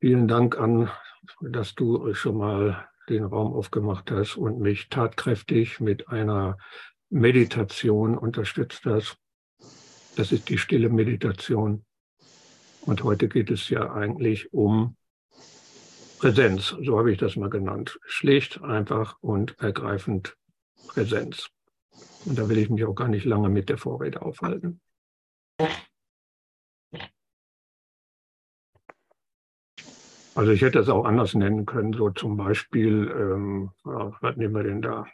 Vielen Dank an, dass du schon mal den Raum aufgemacht hast und mich tatkräftig mit einer Meditation unterstützt hast. Das ist die stille Meditation. Und heute geht es ja eigentlich um Präsenz, so habe ich das mal genannt. Schlicht, einfach und ergreifend Präsenz. Und da will ich mich auch gar nicht lange mit der Vorrede aufhalten. Also ich hätte es auch anders nennen können, so zum Beispiel, ähm, was nehmen wir denn da?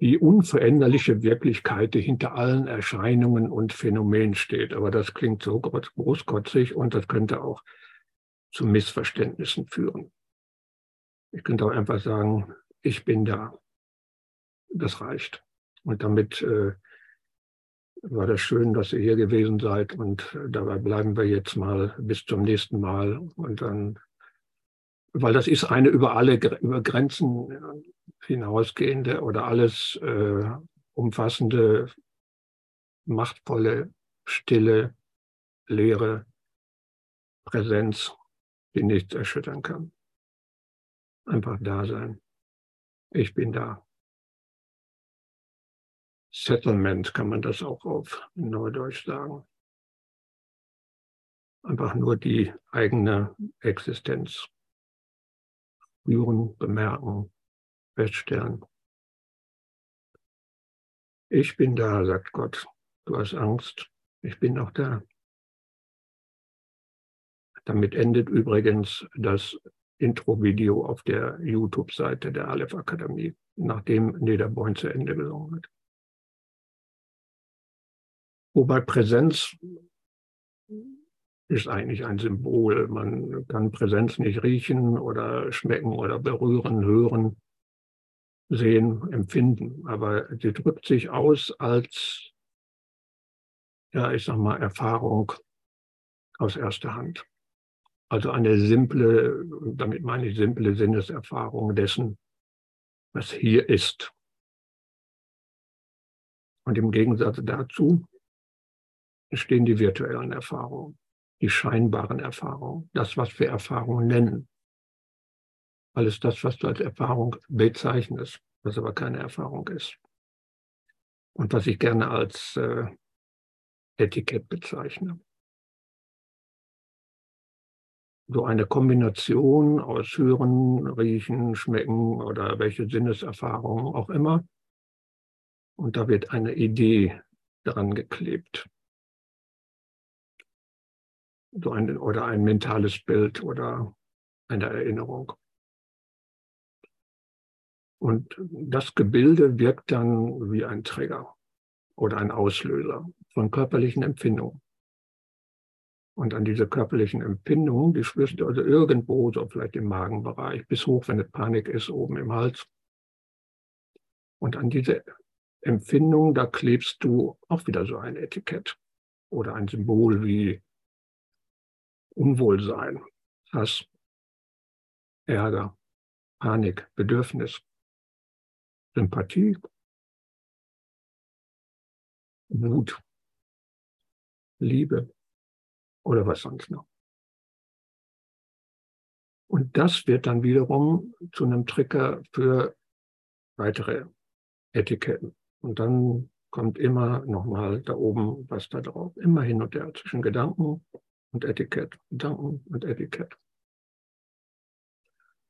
Die unveränderliche Wirklichkeit, die hinter allen Erscheinungen und Phänomenen steht. Aber das klingt so großkotzig und das könnte auch zu Missverständnissen führen. Ich könnte auch einfach sagen, ich bin da. Das reicht. Und damit äh, war das schön, dass ihr hier gewesen seid. Und äh, dabei bleiben wir jetzt mal bis zum nächsten Mal. Und dann, weil das ist eine über alle über Grenzen hinausgehende oder alles äh, umfassende, machtvolle, stille, leere Präsenz, die nichts erschüttern kann. Einfach da sein. Ich bin da. Settlement kann man das auch auf Neudeutsch sagen. Einfach nur die eigene Existenz spüren, bemerken, feststellen. Ich bin da, sagt Gott. Du hast Angst. Ich bin auch da. Damit endet übrigens das Intro-Video auf der YouTube-Seite der Aleph Akademie, nachdem Nederborn zu Ende gesungen hat. Wobei Präsenz ist eigentlich ein Symbol. Man kann Präsenz nicht riechen oder schmecken oder berühren, hören, sehen, empfinden. Aber sie drückt sich aus als, ja, ich sag mal, Erfahrung aus erster Hand. Also eine simple, damit meine ich simple Sinneserfahrung dessen, was hier ist. Und im Gegensatz dazu stehen die virtuellen Erfahrungen, die scheinbaren Erfahrungen, das, was wir Erfahrungen nennen. Alles das, was du als Erfahrung bezeichnest, was aber keine Erfahrung ist. Und was ich gerne als äh, Etikett bezeichne. So eine Kombination aus Hören, Riechen, Schmecken oder welche Sinneserfahrungen auch immer. Und da wird eine Idee dran geklebt so ein, oder ein mentales Bild oder eine Erinnerung. Und das Gebilde wirkt dann wie ein Trigger oder ein Auslöser von körperlichen Empfindungen. Und an diese körperlichen Empfindungen, die spürst du also irgendwo, so vielleicht im Magenbereich, bis hoch, wenn es Panik ist, oben im Hals. Und an diese Empfindung, da klebst du auch wieder so ein Etikett oder ein Symbol wie Unwohlsein, Hass, Ärger, Panik, Bedürfnis, Sympathie, Wut, Liebe oder was sonst noch. Und das wird dann wiederum zu einem Trigger für weitere Etiketten. Und dann kommt immer nochmal da oben was da drauf. Immer hin und her zwischen Gedanken und Etikett, Gedanken und Etikett.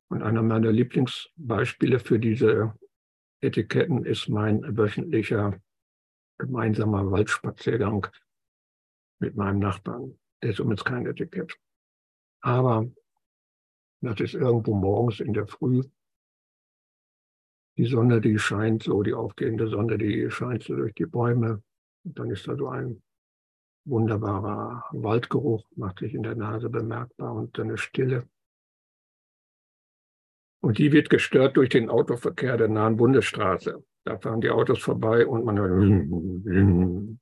Und einer meiner Lieblingsbeispiele für diese Etiketten ist mein wöchentlicher gemeinsamer Waldspaziergang mit meinem Nachbarn. Der ist übrigens kein Etikett. Aber das ist irgendwo morgens in der Früh. Die Sonne, die scheint so, die aufgehende Sonne, die scheint so durch die Bäume. Und dann ist da so ein wunderbarer Waldgeruch macht sich in der Nase bemerkbar und eine Stille. Und die wird gestört durch den Autoverkehr der nahen Bundesstraße. Da fahren die Autos vorbei und man hört.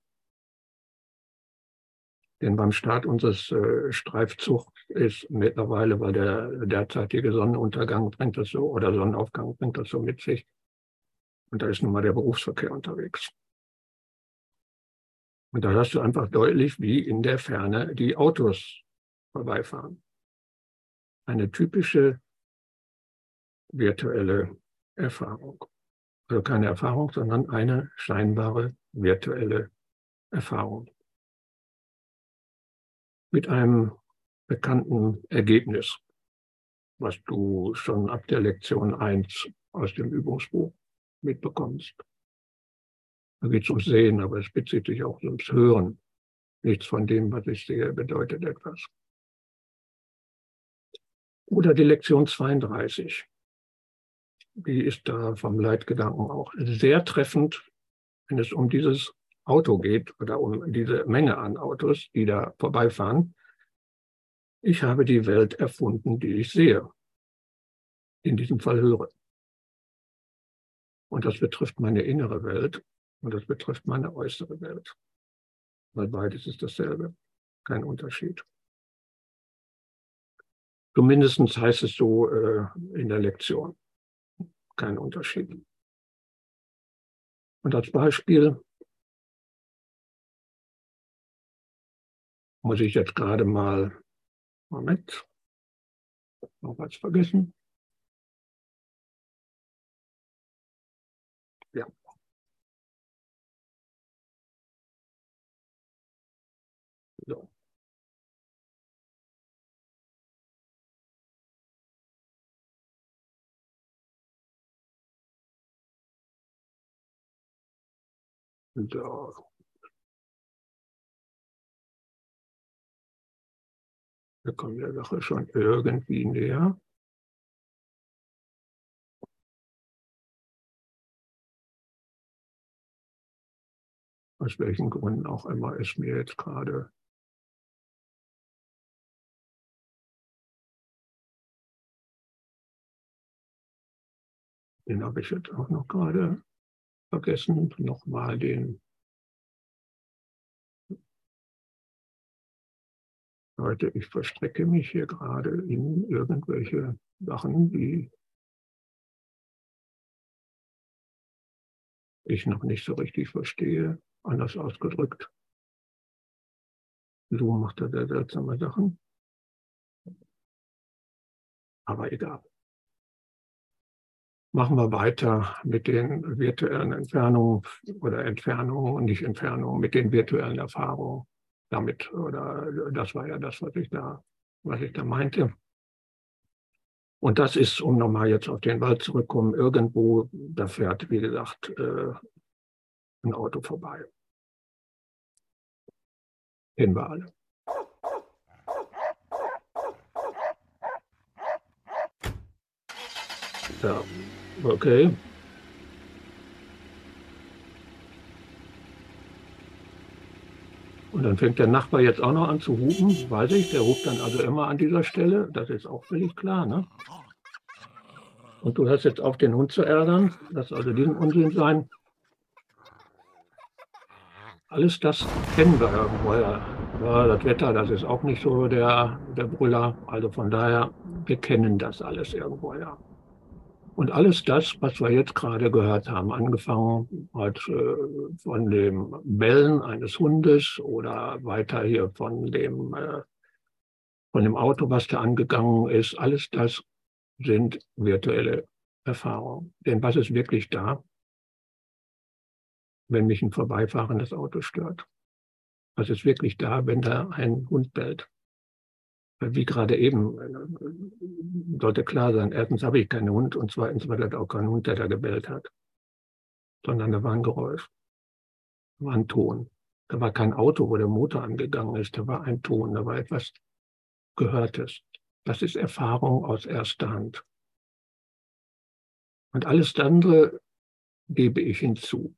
Denn beim Start unseres äh, Streifzugs ist mittlerweile, weil der derzeitige Sonnenuntergang bringt das so, oder Sonnenaufgang bringt das so mit sich. Und da ist nun mal der Berufsverkehr unterwegs. Und da hast du einfach deutlich, wie in der Ferne die Autos vorbeifahren. eine typische virtuelle Erfahrung. Also keine Erfahrung, sondern eine scheinbare virtuelle Erfahrung. Mit einem bekannten Ergebnis, was du schon ab der Lektion 1 aus dem Übungsbuch mitbekommst. Da geht es ums Sehen, aber es bezieht sich auch ums Hören. Nichts von dem, was ich sehe, bedeutet etwas. Oder die Lektion 32. Die ist da vom Leitgedanken auch sehr treffend, wenn es um dieses Auto geht oder um diese Menge an Autos, die da vorbeifahren. Ich habe die Welt erfunden, die ich sehe. In diesem Fall höre. Und das betrifft meine innere Welt und das betrifft meine äußere Welt. Weil beides ist dasselbe. Kein Unterschied. Zumindest heißt es so äh, in der Lektion. Kein Unterschied. Und als Beispiel muss ich jetzt gerade mal, Moment, noch was vergessen. So. Wir kommen der Sache schon irgendwie näher. Aus welchen Gründen auch immer es mir jetzt gerade den habe ich jetzt auch noch gerade vergessen, nochmal den Leute, ich verstrecke mich hier gerade in irgendwelche Sachen, die ich noch nicht so richtig verstehe, anders ausgedrückt. Zoom macht da sehr seltsame Sachen. Aber egal. Machen wir weiter mit den virtuellen Entfernungen oder Entfernungen und nicht Entfernungen, mit den virtuellen Erfahrungen damit. Oder das war ja das, was ich da, was ich da meinte. Und das ist, um nochmal jetzt auf den Wald zurückzukommen, irgendwo, da fährt, wie gesagt, äh, ein Auto vorbei. Kennen wir alle. Ja. Okay. Und dann fängt der Nachbar jetzt auch noch an zu hupen, weiß ich, der ruft dann also immer an dieser Stelle, das ist auch völlig klar, ne? Und du hörst jetzt auf, den Hund zu ärgern, lass also diesen Unsinn sein. Alles das kennen wir irgendwoher. Ja, das Wetter, das ist auch nicht so der, der Brüller. Also von daher, wir kennen das alles irgendwoher. Und alles das, was wir jetzt gerade gehört haben, angefangen halt, von dem Bellen eines Hundes oder weiter hier von dem, äh, von dem Auto, was da angegangen ist, alles das sind virtuelle Erfahrungen. Denn was ist wirklich da, wenn mich ein vorbeifahrendes Auto stört? Was ist wirklich da, wenn da ein Hund bellt? Wie gerade eben, äh, sollte klar sein, erstens habe ich keinen Hund und zweitens war das auch kein Hund, der da gebellt hat, sondern da war ein Geräusch, da war ein Ton. Da war kein Auto, wo der Motor angegangen ist, da war ein Ton, da war etwas Gehörtes. Das ist Erfahrung aus erster Hand. Und alles andere gebe ich hinzu.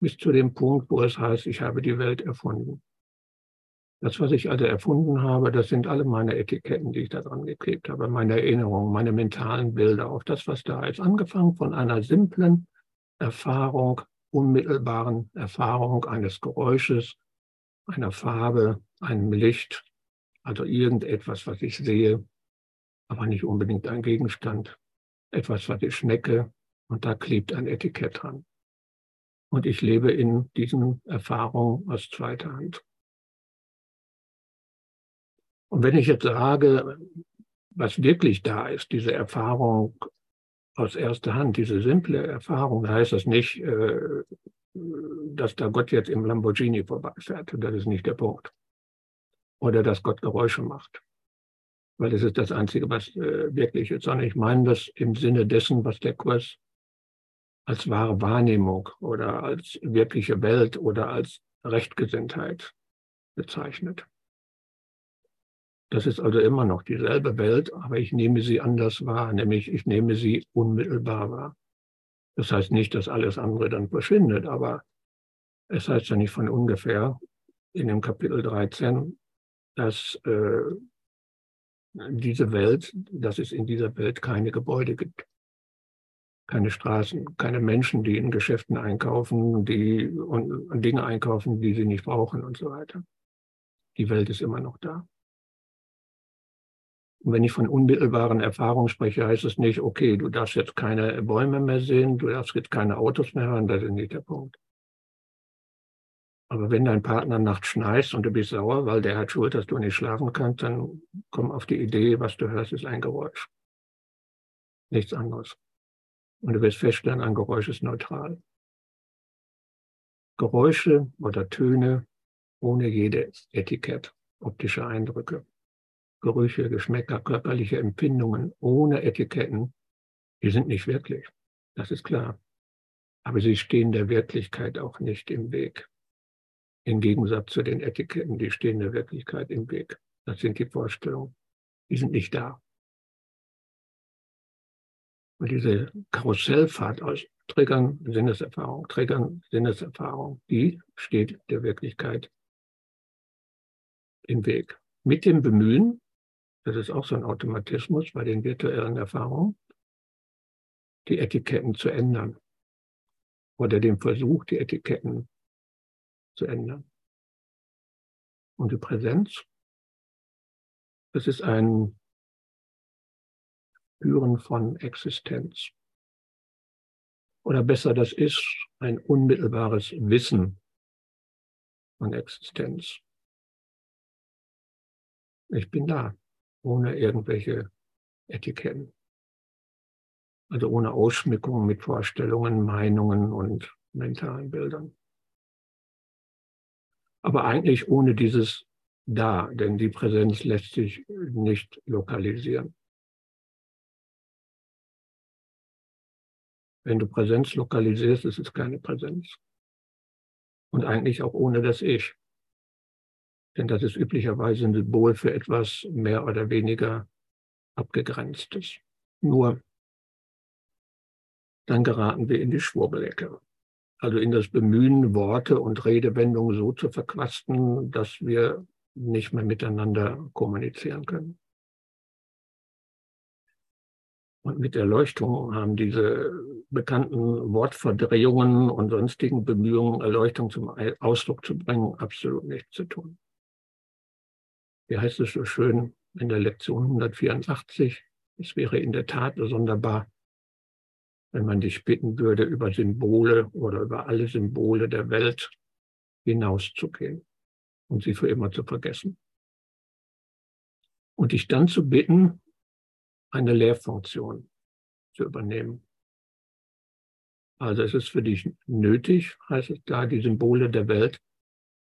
Bis zu dem Punkt, wo es heißt, ich habe die Welt erfunden. Das, was ich also erfunden habe, das sind alle meine Etiketten, die ich da dran geklebt habe, meine Erinnerungen, meine mentalen Bilder auf das, was da ist. Angefangen von einer simplen Erfahrung, unmittelbaren Erfahrung eines Geräusches, einer Farbe, einem Licht, also irgendetwas, was ich sehe, aber nicht unbedingt ein Gegenstand, etwas, was ich schnecke und da klebt ein Etikett dran. Und ich lebe in diesen Erfahrungen aus zweiter Hand. Und wenn ich jetzt sage, was wirklich da ist, diese Erfahrung aus erster Hand, diese simple Erfahrung, heißt das nicht, äh, dass da Gott jetzt im Lamborghini vorbeifährt. Das ist nicht der Punkt. Oder dass Gott Geräusche macht. Weil das ist das Einzige, was äh, wirklich ist. Sondern ich meine das im Sinne dessen, was der Kurs als wahre Wahrnehmung oder als wirkliche Welt oder als Rechtgesinntheit bezeichnet. Das ist also immer noch dieselbe Welt, aber ich nehme sie anders wahr, nämlich ich nehme sie unmittelbar wahr. Das heißt nicht, dass alles andere dann verschwindet, aber es heißt ja nicht von ungefähr in dem Kapitel 13, dass äh, diese Welt, dass es in dieser Welt keine Gebäude gibt, keine Straßen, keine Menschen, die in Geschäften einkaufen, die und, und Dinge einkaufen, die sie nicht brauchen und so weiter. Die Welt ist immer noch da. Und wenn ich von unmittelbaren Erfahrungen spreche, heißt es nicht, okay, du darfst jetzt keine Bäume mehr sehen, du darfst jetzt keine Autos mehr hören, das ist nicht der Punkt. Aber wenn dein Partner nachts schneist und du bist sauer, weil der hat Schuld, dass du nicht schlafen kannst, dann komm auf die Idee, was du hörst, ist ein Geräusch. Nichts anderes. Und du wirst feststellen, ein Geräusch ist neutral. Geräusche oder Töne ohne jede Etikett, optische Eindrücke. Gerüche, Geschmäcker, körperliche Empfindungen ohne Etiketten, die sind nicht wirklich. Das ist klar. Aber sie stehen der Wirklichkeit auch nicht im Weg. Im Gegensatz zu den Etiketten, die stehen der Wirklichkeit im Weg. Das sind die Vorstellungen. Die sind nicht da. Und diese Karussellfahrt aus Triggern, Sinneserfahrung, Triggern, Sinneserfahrung, die steht der Wirklichkeit im Weg. Mit dem Bemühen, das ist auch so ein Automatismus bei den virtuellen Erfahrungen, die Etiketten zu ändern oder dem Versuch, die Etiketten zu ändern. Und die Präsenz, das ist ein Spüren von Existenz. Oder besser, das ist ein unmittelbares Wissen von Existenz. Ich bin da ohne irgendwelche Etiketten. Also ohne Ausschmückung mit Vorstellungen, Meinungen und mentalen Bildern. Aber eigentlich ohne dieses Da, denn die Präsenz lässt sich nicht lokalisieren. Wenn du Präsenz lokalisierst, ist es keine Präsenz. Und eigentlich auch ohne das Ich. Denn das ist üblicherweise ein Symbol für etwas mehr oder weniger abgegrenztes. Nur dann geraten wir in die Schwurbelecke. Also in das Bemühen, Worte und Redewendungen so zu verquasten, dass wir nicht mehr miteinander kommunizieren können. Und mit Erleuchtung haben diese bekannten Wortverdrehungen und sonstigen Bemühungen, Erleuchtung zum Ausdruck zu bringen, absolut nichts zu tun wie heißt es so schön in der Lektion 184, es wäre in der Tat sonderbar, wenn man dich bitten würde, über Symbole oder über alle Symbole der Welt hinauszugehen und sie für immer zu vergessen. Und dich dann zu bitten, eine Lehrfunktion zu übernehmen. Also es ist für dich nötig, heißt es da, die Symbole der Welt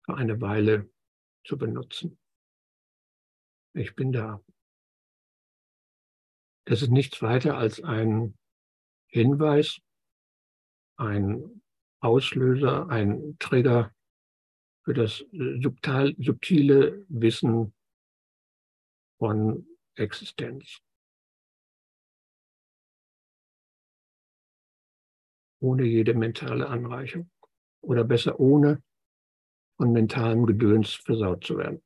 für eine Weile zu benutzen. Ich bin da. Das ist nichts weiter als ein Hinweis, ein Auslöser, ein Trigger für das subtil, subtile Wissen von Existenz. Ohne jede mentale Anreichung. Oder besser ohne von mentalem Gedöns versaut zu werden.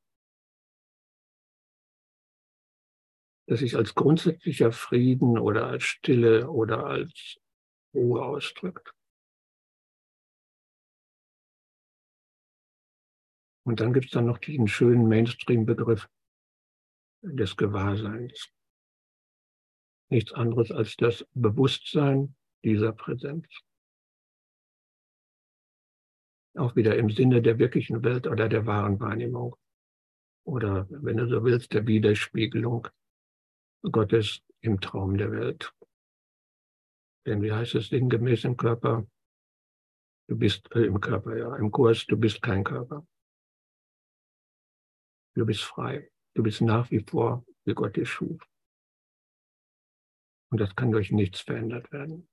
Das sich als grundsätzlicher Frieden oder als Stille oder als Ruhe ausdrückt. Und dann gibt es dann noch diesen schönen Mainstream-Begriff des Gewahrseins. Nichts anderes als das Bewusstsein dieser Präsenz. Auch wieder im Sinne der wirklichen Welt oder der wahren Wahrnehmung. Oder, wenn du so willst, der Widerspiegelung Gottes im Traum der Welt. Denn wie heißt es sinngemäß im Körper? Du bist äh, im Körper, ja, im Kurs, du bist kein Körper. Du bist frei. Du bist nach wie vor, wie Gott dich schuf. Und das kann durch nichts verändert werden.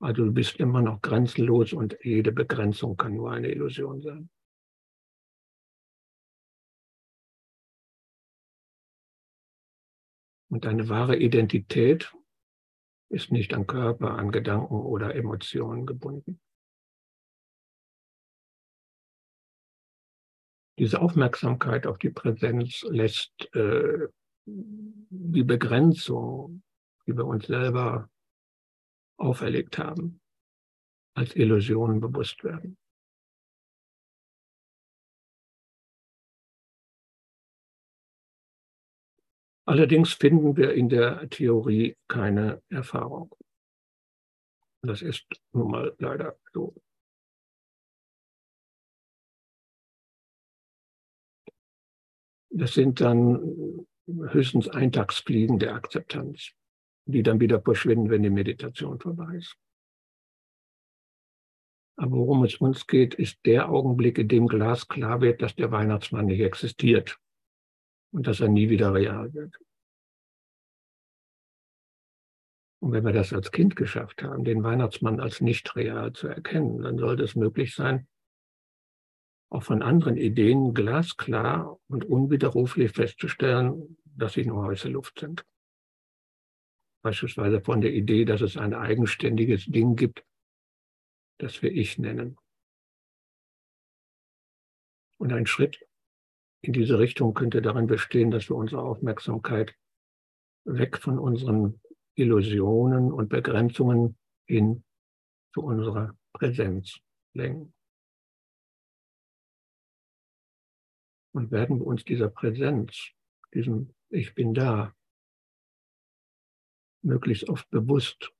Also du bist immer noch grenzenlos und jede Begrenzung kann nur eine Illusion sein. Und deine wahre Identität ist nicht an Körper, an Gedanken oder Emotionen gebunden. Diese Aufmerksamkeit auf die Präsenz lässt äh, die Begrenzung, die wir uns selber auferlegt haben, als Illusionen bewusst werden. Allerdings finden wir in der Theorie keine Erfahrung. Das ist nun mal leider so. Das sind dann höchstens Eintagsfliegen der Akzeptanz, die dann wieder verschwinden, wenn die Meditation vorbei ist. Aber worum es uns geht, ist der Augenblick, in dem Glas klar wird, dass der Weihnachtsmann nicht existiert und dass er nie wieder real wird. Und wenn wir das als Kind geschafft haben, den Weihnachtsmann als nicht real zu erkennen, dann sollte es möglich sein, auch von anderen Ideen glasklar und unwiderruflich festzustellen, dass sie nur heiße Luft sind. Beispielsweise von der Idee, dass es ein eigenständiges Ding gibt, das wir Ich nennen. Und ein Schritt in diese Richtung könnte darin bestehen, dass wir unsere Aufmerksamkeit weg von unseren Illusionen und Begrenzungen hin zu unserer Präsenz lenken. Und werden wir uns dieser Präsenz, diesem Ich bin da, möglichst oft bewusst,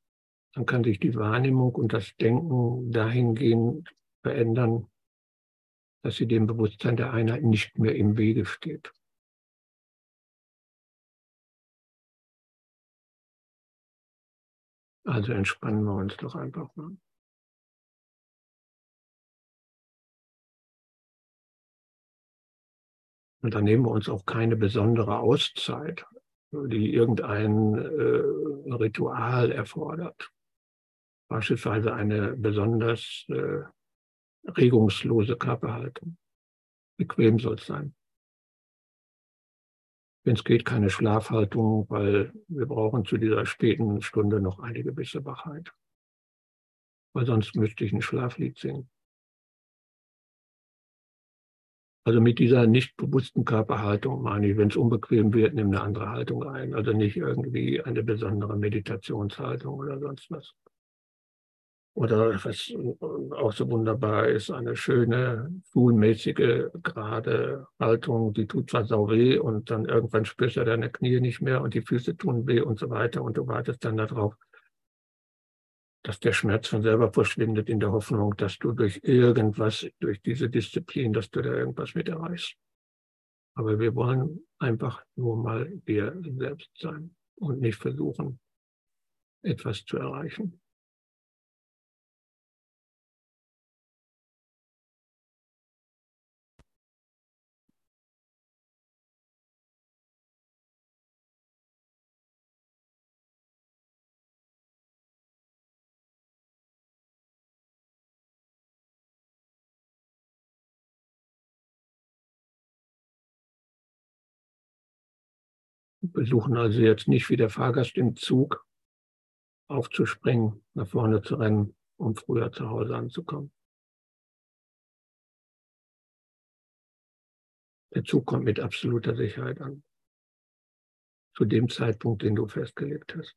dann kann sich die Wahrnehmung und das Denken dahingehend verändern, dass sie dem Bewusstsein der Einheit nicht mehr im Wege steht. Also entspannen wir uns doch einfach mal. Und dann nehmen wir uns auch keine besondere Auszeit, die irgendein äh, Ritual erfordert. Beispielsweise eine besonders äh, regungslose Körperhaltung. Bequem soll es sein. Wenn es geht, keine Schlafhaltung, weil wir brauchen zu dieser späten Stunde noch eine gewisse Wachheit. Weil sonst müsste ich ein Schlaflied singen. Also mit dieser nicht bewussten Körperhaltung meine ich, wenn es unbequem wird, nimm eine andere Haltung ein. Also nicht irgendwie eine besondere Meditationshaltung oder sonst was. Oder was auch so wunderbar ist, eine schöne, schulmäßige, gerade Haltung, die tut zwar sau weh und dann irgendwann spürst du deine Knie nicht mehr und die Füße tun weh und so weiter und du wartest dann darauf, dass der Schmerz von selber verschwindet in der Hoffnung, dass du durch irgendwas, durch diese Disziplin, dass du da irgendwas mit erreichst. Aber wir wollen einfach nur mal wir selbst sein und nicht versuchen, etwas zu erreichen. Wir suchen also jetzt nicht wie der Fahrgast im Zug aufzuspringen, nach vorne zu rennen, um früher zu Hause anzukommen. Der Zug kommt mit absoluter Sicherheit an. Zu dem Zeitpunkt, den du festgelegt hast.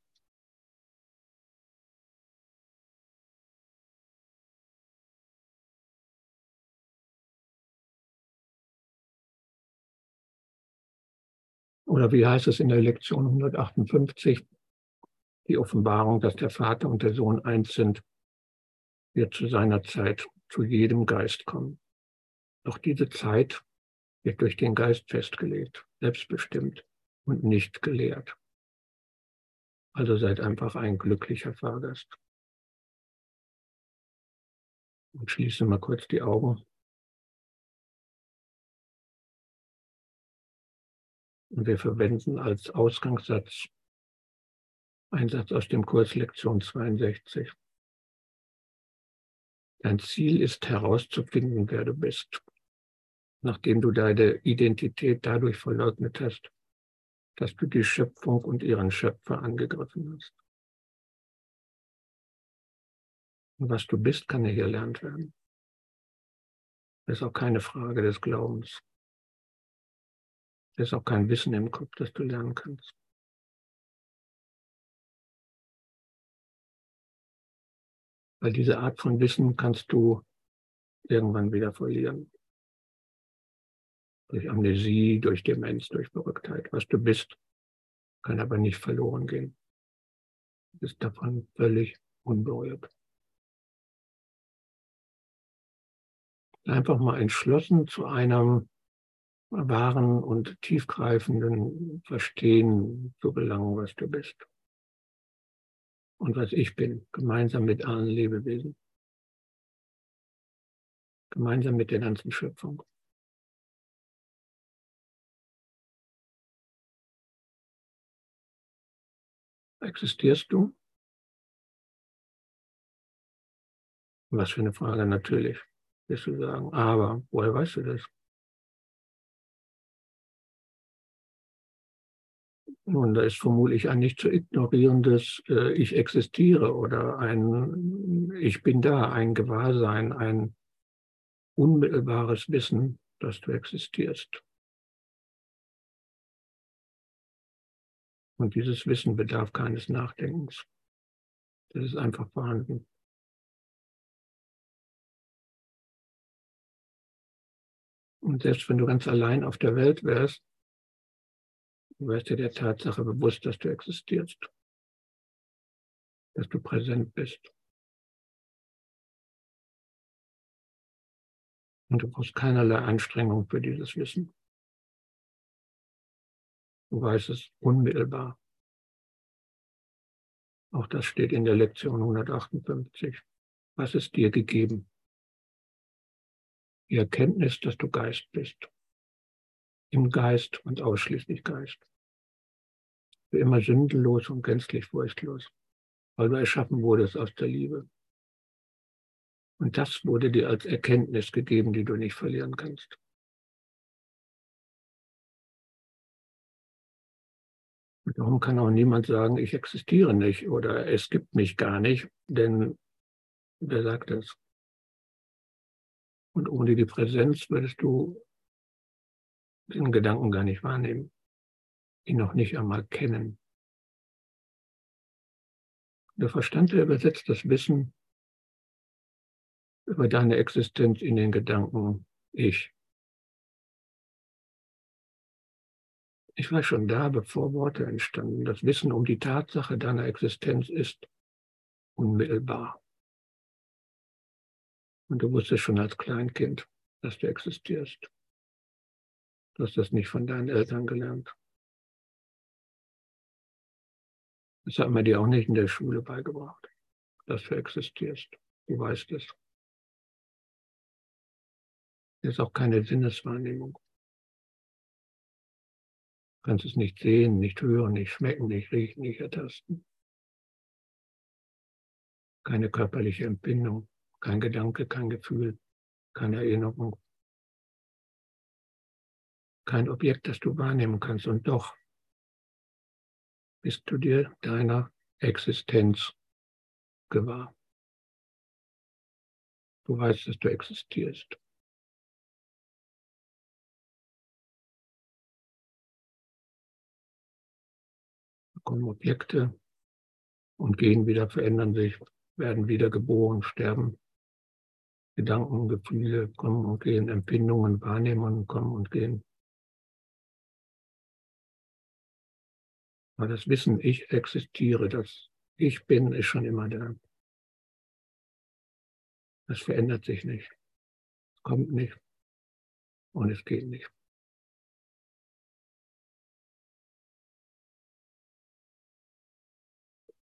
Oder wie heißt es in der Lektion 158? Die Offenbarung, dass der Vater und der Sohn eins sind, wird zu seiner Zeit zu jedem Geist kommen. Doch diese Zeit wird durch den Geist festgelegt. selbstbestimmt und nicht gelehrt. Also seid einfach ein glücklicher Fahrgast. Und schließe mal kurz die Augen. Und wir verwenden als Ausgangssatz einen Satz aus dem Kurs Lektion 62. Dein Ziel ist herauszufinden, wer du bist, nachdem du deine Identität dadurch verleugnet hast, dass du die Schöpfung und ihren Schöpfer angegriffen hast. Und was du bist, kann ja gelernt werden. Das ist auch keine Frage des Glaubens. Das ist auch kein Wissen im Kopf, das du lernen kannst. Weil diese Art von Wissen kannst du irgendwann wieder verlieren. Durch Amnesie, durch Demenz, durch Verrücktheit. Was du bist, kann aber nicht verloren gehen. Du bist davon völlig unberührt. Einfach mal entschlossen zu einem wahren und tiefgreifenden Verstehen zu gelangen, was du bist und was ich bin, gemeinsam mit allen Lebewesen, gemeinsam mit der ganzen Schöpfung. Existierst du? Was für eine Frage, natürlich, wirst du sagen. Aber woher weißt du das? Nun, da ist vermutlich ein nicht zu ignorierendes äh, Ich existiere oder ein Ich bin da, ein Gewahrsein, ein unmittelbares Wissen, dass du existierst. Und dieses Wissen bedarf keines Nachdenkens. Das ist einfach vorhanden. Und selbst wenn du ganz allein auf der Welt wärst, Du wirst dir der Tatsache bewusst, dass du existierst, dass du präsent bist. Und du brauchst keinerlei Anstrengung für dieses Wissen. Du weißt es unmittelbar. Auch das steht in der Lektion 158. Was ist dir gegeben? Die Erkenntnis, dass du Geist bist. Im Geist und ausschließlich Geist für immer sündenlos und gänzlich furchtlos, weil du erschaffen wurdest aus der Liebe. Und das wurde dir als Erkenntnis gegeben, die du nicht verlieren kannst. Und darum kann auch niemand sagen, ich existiere nicht oder es gibt mich gar nicht, denn wer sagt das? Und ohne die Präsenz würdest du den Gedanken gar nicht wahrnehmen ihn noch nicht einmal kennen. Der Verstand übersetzt das Wissen über deine Existenz in den Gedanken Ich. Ich war schon da, bevor Worte entstanden. Das Wissen um die Tatsache deiner Existenz ist unmittelbar. Und du wusstest schon als Kleinkind, dass du existierst. Du hast das nicht von deinen Eltern gelernt. Das hat man dir auch nicht in der Schule beigebracht, dass du existierst. Du weißt es. Das ist auch keine Sinneswahrnehmung. Du kannst es nicht sehen, nicht hören, nicht schmecken, nicht riechen, nicht ertasten. Keine körperliche Empfindung, kein Gedanke, kein Gefühl, keine Erinnerung. Kein Objekt, das du wahrnehmen kannst. Und doch bist du dir deiner Existenz gewahr. Du weißt, dass du existierst. Da kommen Objekte und gehen wieder, verändern sich, werden wieder geboren, sterben. Gedanken, Gefühle kommen und gehen, Empfindungen, Wahrnehmungen kommen und gehen. Aber das Wissen, ich existiere, das Ich bin, ist schon immer da. Das verändert sich nicht, kommt nicht und es geht nicht.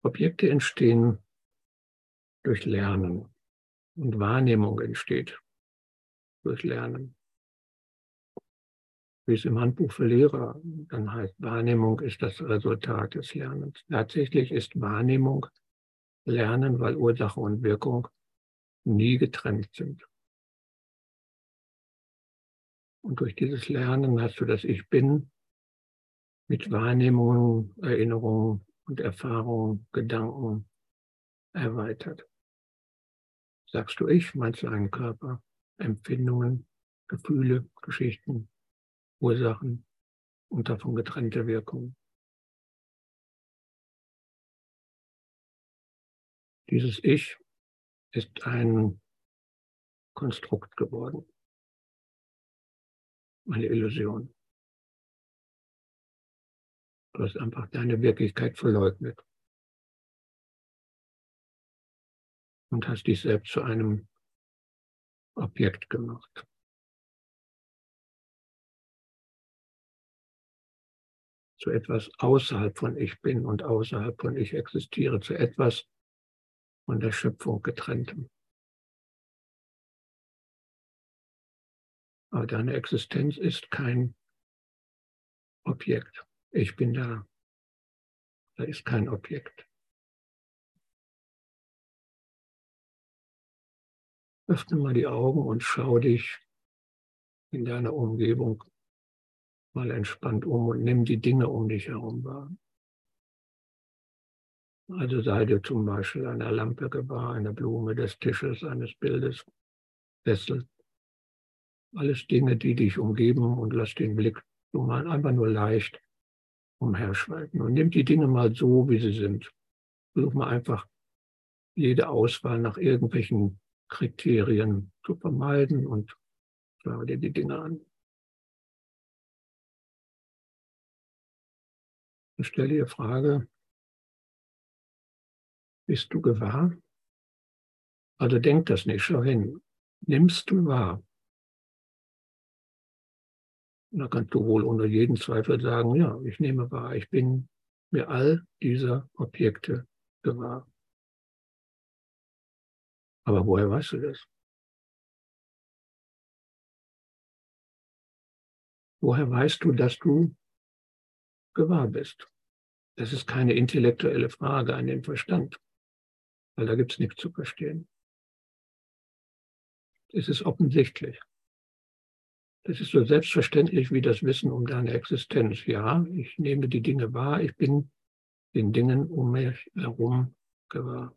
Objekte entstehen durch Lernen und Wahrnehmung entsteht durch Lernen. Wie es im Handbuch für Lehrer dann heißt, Wahrnehmung ist das Resultat des Lernens. Tatsächlich ist Wahrnehmung Lernen, weil Ursache und Wirkung nie getrennt sind. Und durch dieses Lernen hast du das Ich Bin mit Wahrnehmungen, Erinnerungen und Erfahrungen, Gedanken erweitert. Sagst du Ich, meinst du einen Körper, Empfindungen, Gefühle, Geschichten, Ursachen und davon getrennte Wirkungen. Dieses Ich ist ein Konstrukt geworden, eine Illusion. Du hast einfach deine Wirklichkeit verleugnet und hast dich selbst zu einem Objekt gemacht. Zu etwas außerhalb von Ich bin und außerhalb von Ich existiere, zu etwas von der Schöpfung getrenntem. Aber deine Existenz ist kein Objekt. Ich bin da. Da ist kein Objekt. Öffne mal die Augen und schau dich in deiner Umgebung mal entspannt um und nimm die Dinge um dich herum wahr. Also sei dir zum Beispiel einer Lampe gewahr, einer Blume, des Tisches, eines Bildes, Sessel. Alles Dinge, die dich umgeben und lass den Blick mal einfach nur leicht umherschreiten und nimm die Dinge mal so, wie sie sind. Versuch mal einfach jede Auswahl nach irgendwelchen Kriterien zu vermeiden und schau dir die Dinge an. Und stell dir die Frage, bist du gewahr? Also denk das nicht, schau hin. Nimmst du wahr? Da kannst du wohl unter jeden Zweifel sagen, ja, ich nehme wahr, ich bin mir all dieser Objekte gewahr. Aber woher weißt du das? Woher weißt du, dass du gewahr bist? Das ist keine intellektuelle Frage an den Verstand, weil da gibt es nichts zu verstehen. Es ist offensichtlich. Das ist so selbstverständlich wie das Wissen um deine Existenz. Ja, ich nehme die Dinge wahr, ich bin den Dingen um mich herum gewahr.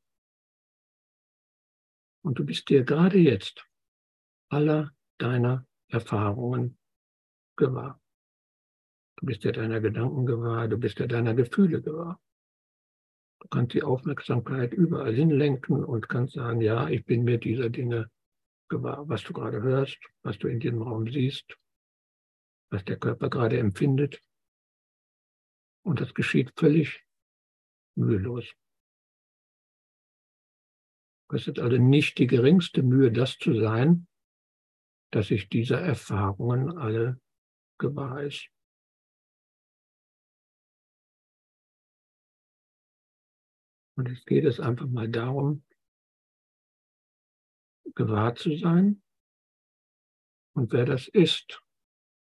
Und du bist dir gerade jetzt aller deiner Erfahrungen gewahr. Du bist dir deiner Gedanken gewahr, du bist dir deiner Gefühle gewahr. Du kannst die Aufmerksamkeit überall hinlenken und kannst sagen, ja, ich bin mir dieser Dinge gewahr, was du gerade hörst, was du in diesem Raum siehst, was der Körper gerade empfindet. Und das geschieht völlig mühelos. Kostet also nicht die geringste Mühe, das zu sein, dass sich dieser Erfahrungen alle gewahr ist. Und jetzt geht es einfach mal darum, gewahr zu sein und wer das ist,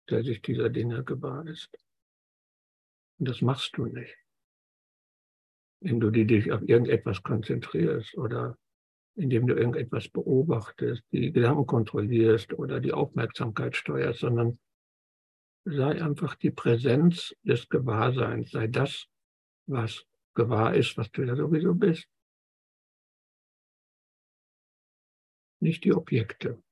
der sich dieser Dinge gewahr ist. Und das machst du nicht, wenn du dich auf irgendetwas konzentrierst oder indem du irgendetwas beobachtest, die Gedanken kontrollierst oder die Aufmerksamkeit steuerst, sondern sei einfach die Präsenz des Gewahrseins, sei das, was gewahr ist, was du ja sowieso bist. Nicht die Objekte,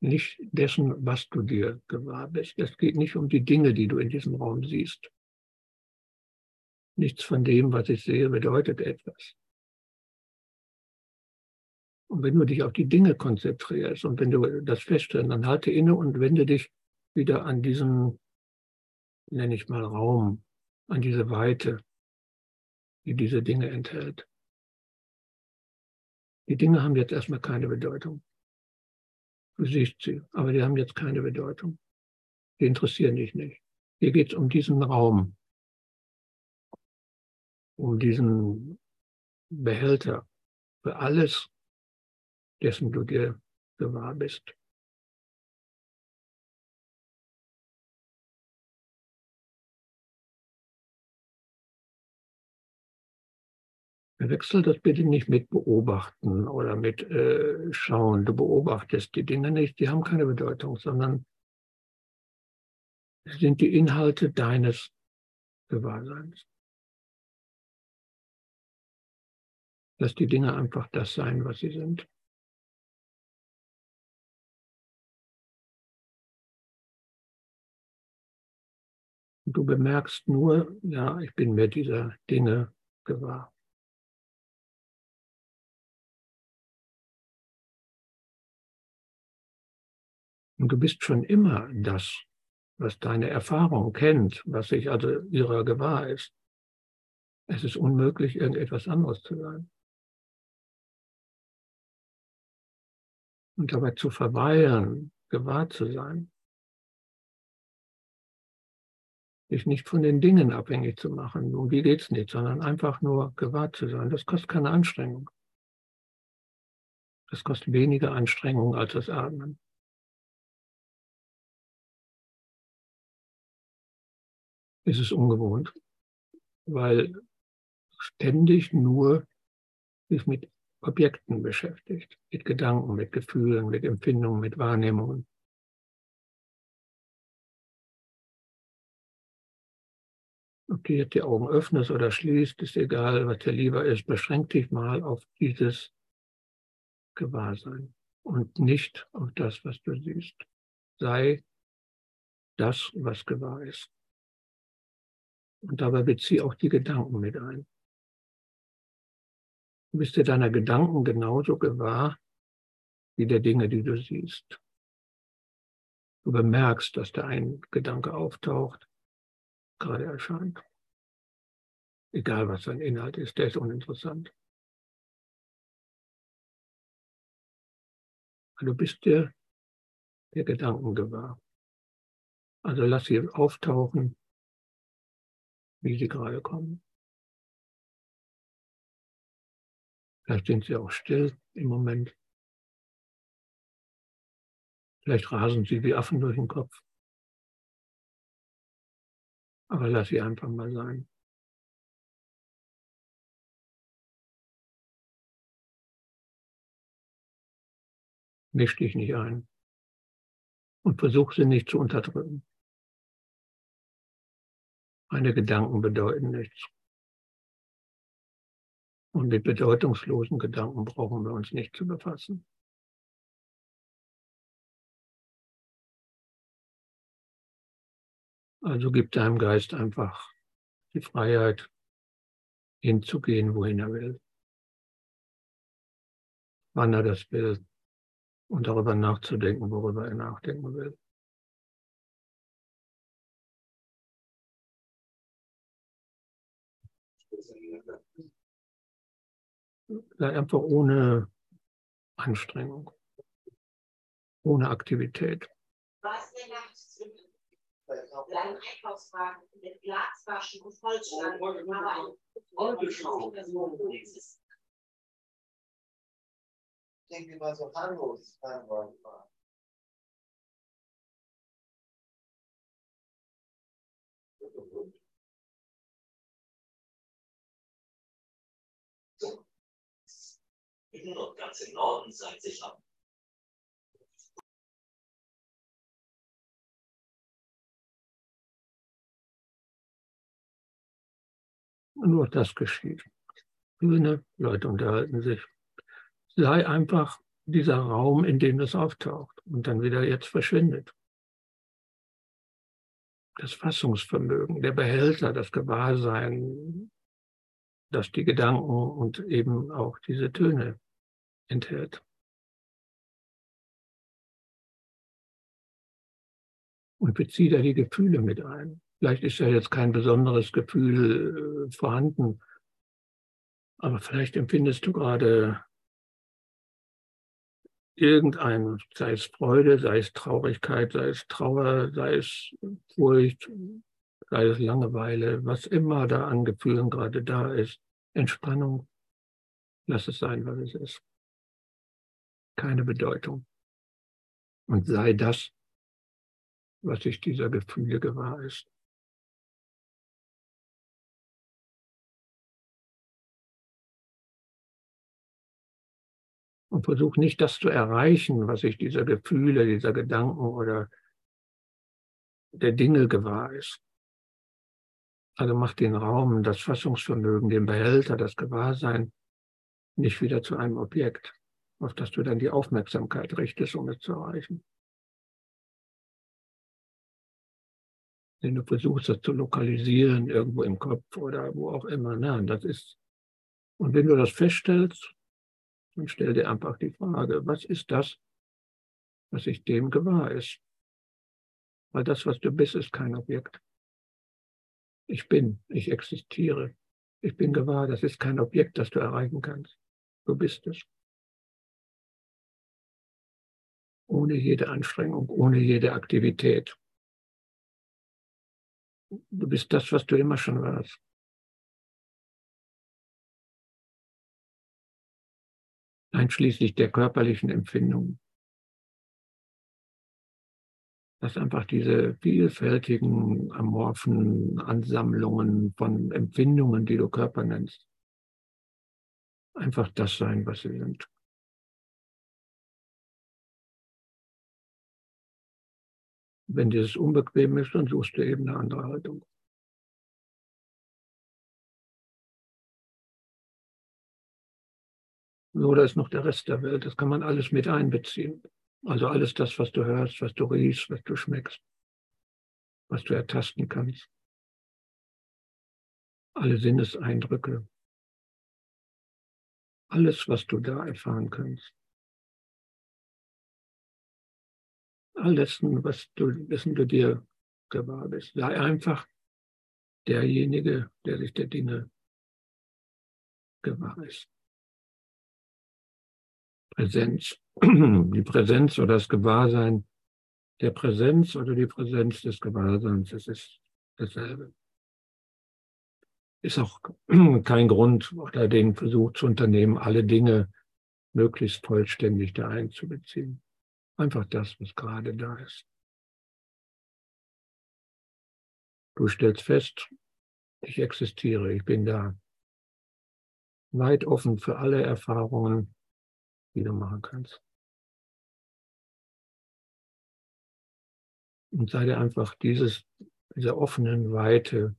nicht dessen, was du dir gewahr bist. Es geht nicht um die Dinge, die du in diesem Raum siehst. Nichts von dem, was ich sehe, bedeutet etwas. Und wenn du dich auf die Dinge konzentrierst und wenn du das feststellst, dann halte inne und wende dich wieder an diesen, nenne ich mal Raum, an diese Weite, die diese Dinge enthält. Die Dinge haben jetzt erstmal keine Bedeutung. Du siehst sie, aber die haben jetzt keine Bedeutung. Die interessieren dich nicht. Hier geht es um diesen Raum, um diesen Behälter für alles, dessen du dir gewahr bist. Wechsel das bitte nicht mit beobachten oder mit äh, schauen. Du beobachtest die Dinge nicht, die haben keine Bedeutung, sondern sind die Inhalte deines Gewahrseins. Lass die Dinge einfach das sein, was sie sind. Du bemerkst nur, ja, ich bin mir dieser Dinge gewahr. Und du bist schon immer das, was deine Erfahrung kennt, was sich also ihrer gewahr ist. Es ist unmöglich, irgendetwas anderes zu sein. Und dabei zu verweilen, gewahr zu sein, sich nicht von den Dingen abhängig zu machen, um die geht es nicht, sondern einfach nur gewahr zu sein. Das kostet keine Anstrengung. Das kostet weniger Anstrengung als das Atmen. Ist es ungewohnt, weil ständig nur sich mit Objekten beschäftigt, mit Gedanken, mit Gefühlen, mit Empfindungen, mit Wahrnehmungen. Ob du jetzt die Augen öffnest oder schließt, ist egal, was dir lieber ist. Beschränk dich mal auf dieses Gewahrsein und nicht auf das, was du siehst. Sei das, was gewahr ist. Und dabei beziehe auch die Gedanken mit ein. Du bist dir deiner Gedanken genauso gewahr wie der Dinge, die du siehst. Du bemerkst, dass da ein Gedanke auftaucht, gerade erscheint. Egal was sein Inhalt ist, der ist uninteressant. Du bist dir der Gedanken gewahr. Also lass sie auftauchen wie sie gerade kommen. Vielleicht sind sie auch still im Moment. Vielleicht rasen sie wie Affen durch den Kopf. Aber lass sie einfach mal sein. Misch dich nicht ein und versuch sie nicht zu unterdrücken. Meine Gedanken bedeuten nichts. Und mit bedeutungslosen Gedanken brauchen wir uns nicht zu befassen. Also gib deinem Geist einfach die Freiheit, hinzugehen, wohin er will. Wann er das will und darüber nachzudenken, worüber er nachdenken will. Einfach ohne Anstrengung, ohne Aktivität. Was der Dein Einkaufswagen mit Glaswaschen und Holzstangen, aber ein Ich denke mal. so harmlos fahren. Süden und ganz im Norden seid sicher. Nur das geschieht. Grüne Leute unterhalten sich. Sei einfach dieser Raum, in dem es auftaucht und dann wieder jetzt verschwindet. Das Fassungsvermögen, der Behälter, das Gewahrsein, dass die Gedanken und eben auch diese Töne enthält. Und beziehe da die Gefühle mit ein. Vielleicht ist ja jetzt kein besonderes Gefühl äh, vorhanden, aber vielleicht empfindest du gerade irgendein, sei es Freude, sei es Traurigkeit, sei es Trauer, sei es Furcht, sei es Langeweile, was immer da an Gefühlen gerade da ist, Entspannung. Lass es sein, was es ist. Keine Bedeutung. Und sei das, was sich dieser Gefühle gewahr ist. Und versuch nicht das zu erreichen, was sich dieser Gefühle, dieser Gedanken oder der Dinge gewahr ist. Also mach den Raum, das Fassungsvermögen, den Behälter, das Gewahrsein nicht wieder zu einem Objekt, auf das du dann die Aufmerksamkeit richtest, um es zu erreichen. Wenn du versuchst, das zu lokalisieren, irgendwo im Kopf oder wo auch immer, nein, das ist. Und wenn du das feststellst, dann stell dir einfach die Frage, was ist das, was sich dem gewahr ist? Weil das, was du bist, ist kein Objekt. Ich bin, ich existiere, ich bin gewahr, das ist kein Objekt, das du erreichen kannst. Du bist es. Ohne jede Anstrengung, ohne jede Aktivität. Du bist das, was du immer schon warst. Einschließlich der körperlichen Empfindungen. Dass einfach diese vielfältigen, amorphen Ansammlungen von Empfindungen, die du Körper nennst, einfach das sein, was sie sind. Wenn dir das unbequem ist, dann suchst du eben eine andere Haltung. Oder ist noch der Rest der Welt. Das kann man alles mit einbeziehen. Also alles das, was du hörst, was du riechst, was du schmeckst, was du ertasten kannst. Alle Sinneseindrücke. Alles, was du da erfahren kannst. All dessen, was du, dessen du dir gewahr bist. Sei einfach derjenige, der sich der Dinge gewahr ist. Präsenz, die Präsenz oder das Gewahrsein der Präsenz oder die Präsenz des Gewahrseins, es ist dasselbe. Ist auch kein Grund oder den Versuch zu unternehmen, alle Dinge möglichst vollständig da einzubeziehen. Einfach das, was gerade da ist. Du stellst fest, ich existiere, ich bin da. Weit offen für alle Erfahrungen, die du machen kannst. Und sei dir einfach dieses, dieser offenen Weite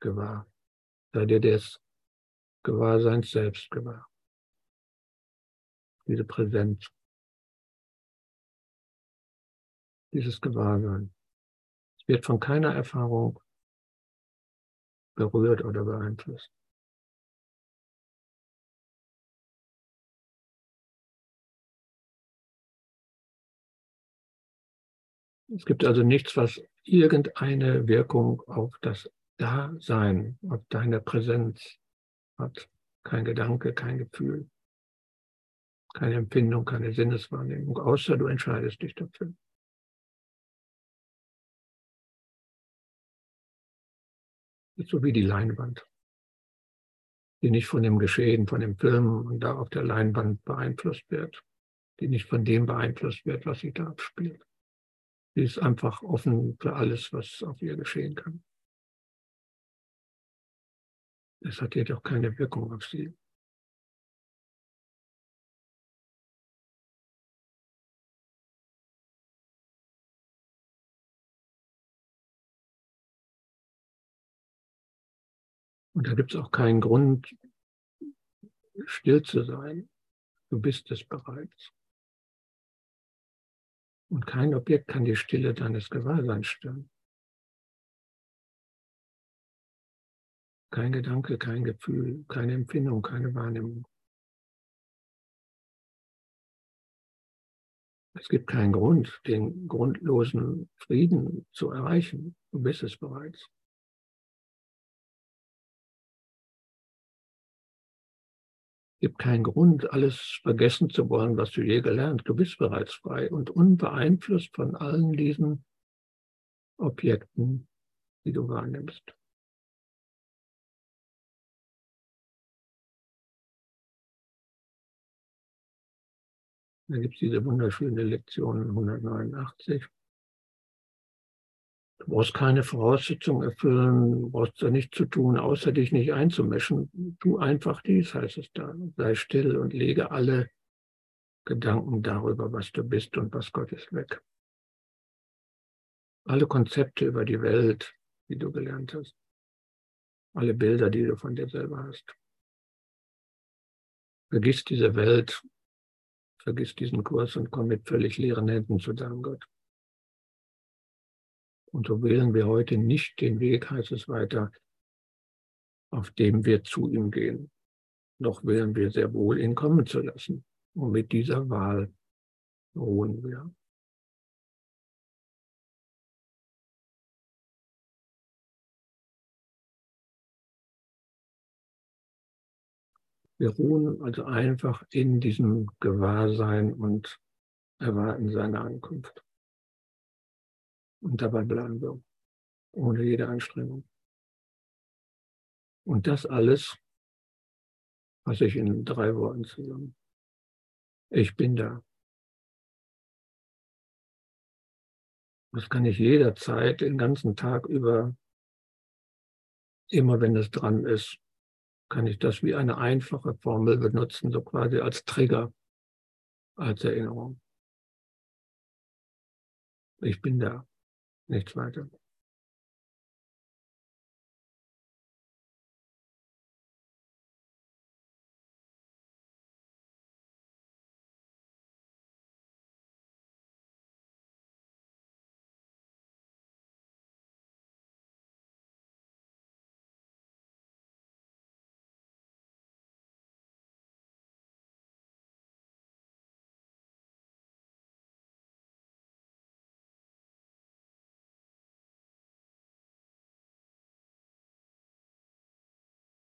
gewahr. Sei dir des Gewahrseins selbst gewahr. Diese Präsenz. Dieses Gewahrsein. Es wird von keiner Erfahrung berührt oder beeinflusst. Es gibt also nichts, was irgendeine Wirkung auf das Dasein, auf deine Präsenz hat. Kein Gedanke, kein Gefühl, keine Empfindung, keine Sinneswahrnehmung, außer du entscheidest dich dafür. So wie die Leinwand, die nicht von dem Geschehen, von dem Film und da auf der Leinwand beeinflusst wird, die nicht von dem beeinflusst wird, was sich da abspielt. Die ist einfach offen für alles, was auf ihr geschehen kann. Es hat jedoch keine Wirkung auf sie. Da gibt es auch keinen Grund, still zu sein. Du bist es bereits. Und kein Objekt kann die Stille deines Gewahrseins stören. Kein Gedanke, kein Gefühl, keine Empfindung, keine Wahrnehmung. Es gibt keinen Grund, den grundlosen Frieden zu erreichen. Du bist es bereits. gibt keinen Grund, alles vergessen zu wollen, was du je gelernt. Du bist bereits frei und unbeeinflusst von allen diesen Objekten, die du wahrnimmst. Da gibt es diese wunderschöne Lektion 189. Du brauchst keine Voraussetzung erfüllen, du brauchst da nichts zu tun, außer dich nicht einzumischen. Tu einfach dies, heißt es da. Sei still und lege alle Gedanken darüber, was du bist und was Gott ist, weg. Alle Konzepte über die Welt, die du gelernt hast. Alle Bilder, die du von dir selber hast. Vergiss diese Welt, vergiss diesen Kurs und komm mit völlig leeren Händen zu deinem Gott. Und so wählen wir heute nicht den Weg, heißt es weiter, auf dem wir zu ihm gehen. Noch wählen wir sehr wohl, ihn kommen zu lassen. Und mit dieser Wahl ruhen wir. Wir ruhen also einfach in diesem Gewahrsein und erwarten seine Ankunft. Und dabei bleiben wir, ohne jede Anstrengung. Und das alles fasse ich in drei Worten zusammen. Ich bin da. Das kann ich jederzeit, den ganzen Tag über, immer wenn es dran ist, kann ich das wie eine einfache Formel benutzen, so quasi als Trigger, als Erinnerung. Ich bin da, nichts weiter.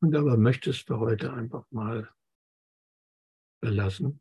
Und aber möchtest du heute einfach mal belassen.